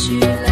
去了。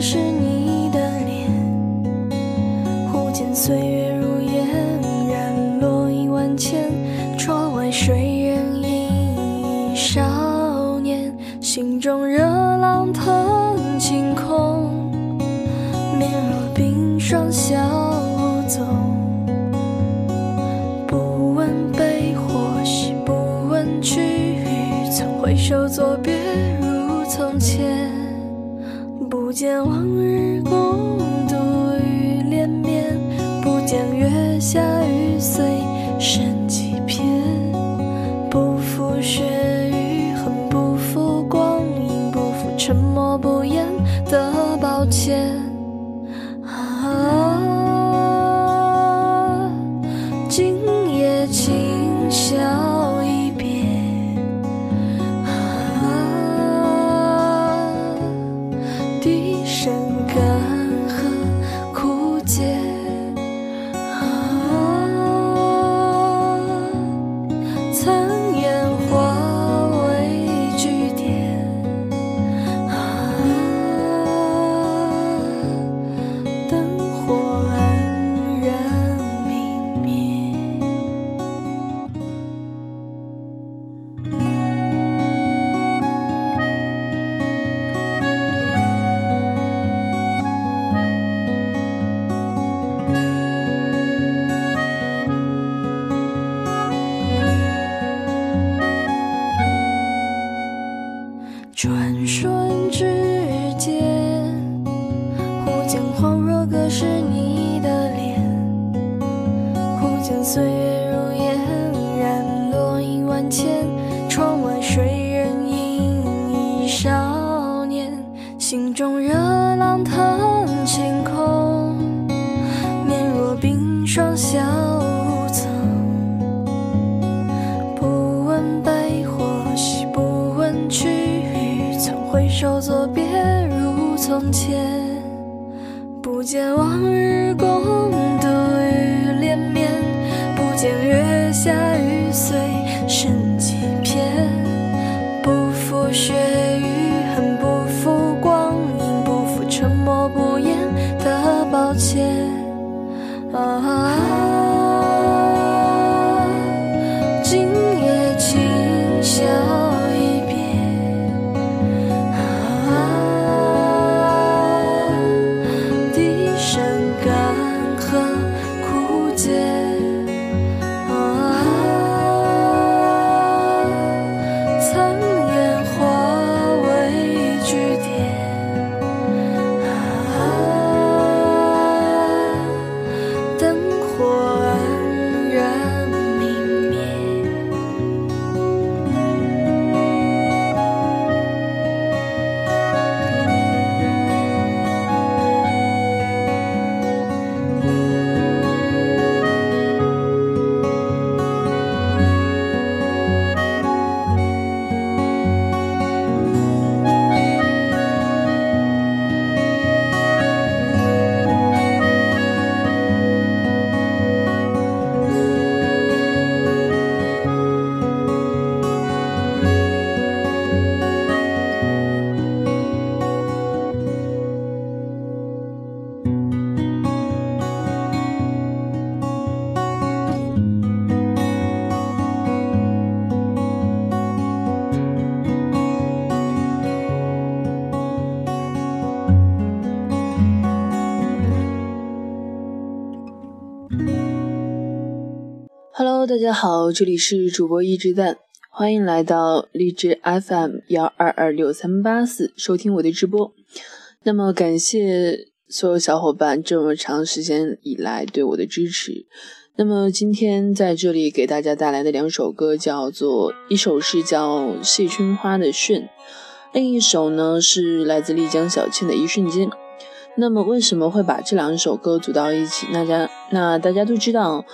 是你的脸，忽见岁月如烟，染落一万千。窗外谁人影，少年心中热浪腾晴空，面若冰霜消纵。不问悲或喜，不问去与曾回首作别如从前。不见往日共度雨连绵，不见月下雨碎少年，心中热浪腾晴空，面若冰霜消纵。不问悲或喜，不问去与，曾回首作别如从前。不见往大家好，这里是主播一直蛋，欢迎来到荔枝 FM 幺二二六三八四收听我的直播。那么感谢所有小伙伴这么长时间以来对我的支持。那么今天在这里给大家带来的两首歌叫做一首是叫《谢春花的炫》，另一首呢是来自丽江小倩的一瞬间。那么为什么会把这两首歌组到一起？大家那大家都知道。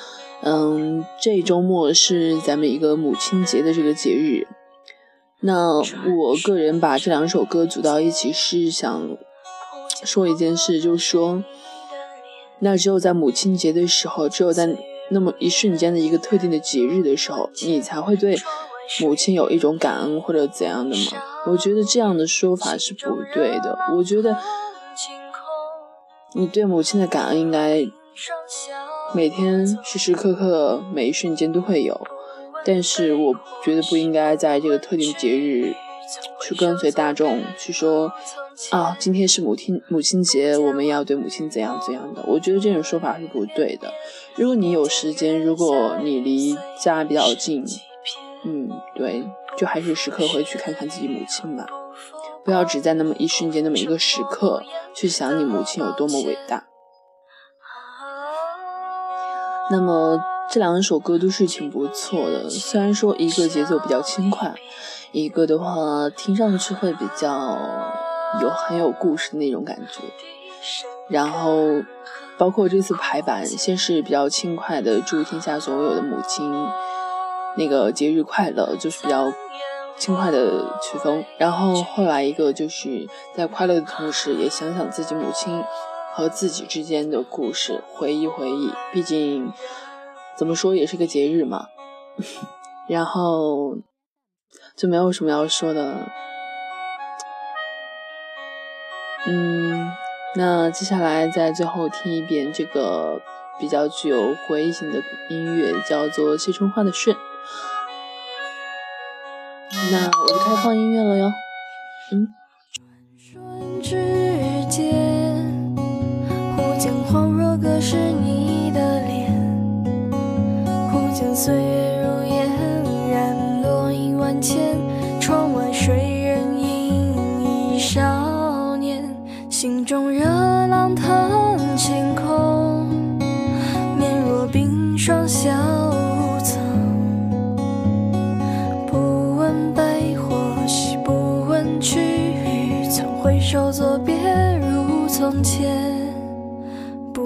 嗯，这周末是咱们一个母亲节的这个节日。那我个人把这两首歌组到一起，是想说一件事，就是说，那只有在母亲节的时候，只有在那么一瞬间的一个特定的节日的时候，你才会对母亲有一种感恩或者怎样的吗。我觉得这样的说法是不对的。我觉得你对母亲的感恩应该每天时时刻刻每一瞬间都会有，但是我觉得不应该在这个特定节日去跟随大众去说啊，今天是母亲母亲节，我们要对母亲怎样怎样的。我觉得这种说法是不对的。如果你有时间，如果你离家比较近，嗯，对。就还是时刻回去看看自己母亲吧，不要只在那么一瞬间、那么一个时刻去想你母亲有多么伟大。那么这两首歌都是挺不错的，虽然说一个节奏比较轻快，一个的话听上去会比较有很有故事的那种感觉。然后包括这次排版，先是比较轻快的祝天下所有的母亲那个节日快乐，就是比较。轻快的曲风，然后后来一个就是在快乐的同时，也想想自己母亲和自己之间的故事，回忆回忆。毕竟怎么说也是个节日嘛。然后就没有什么要说的。嗯，那接下来在最后听一遍这个比较具有回忆性的音乐，叫做谢春花的《顺》。那我就开放音乐了哟。嗯。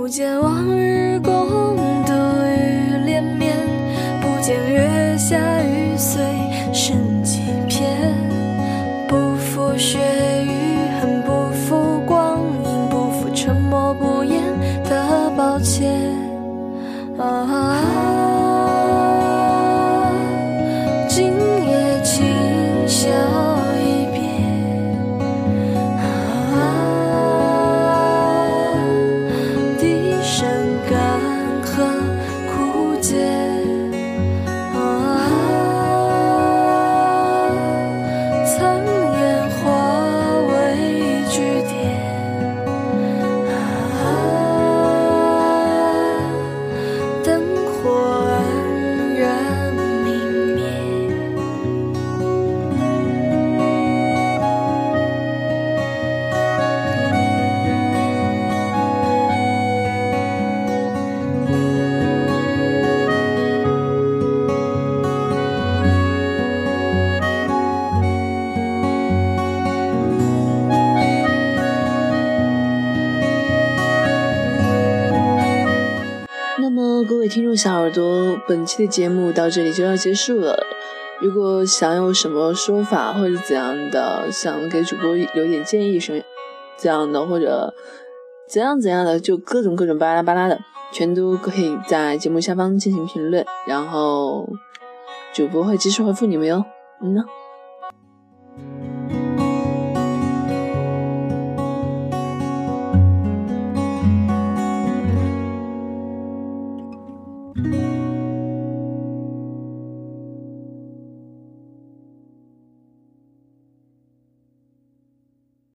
不见往日共度雨连绵，不见月下雨碎听众小耳朵，本期的节目到这里就要结束了。如果想有什么说法或者怎样的，想给主播留点建议什么这样的，或者怎样怎样的，就各种各种巴拉巴拉的，全都可以在节目下方进行评论，然后主播会及时回复你们哟。嗯呢。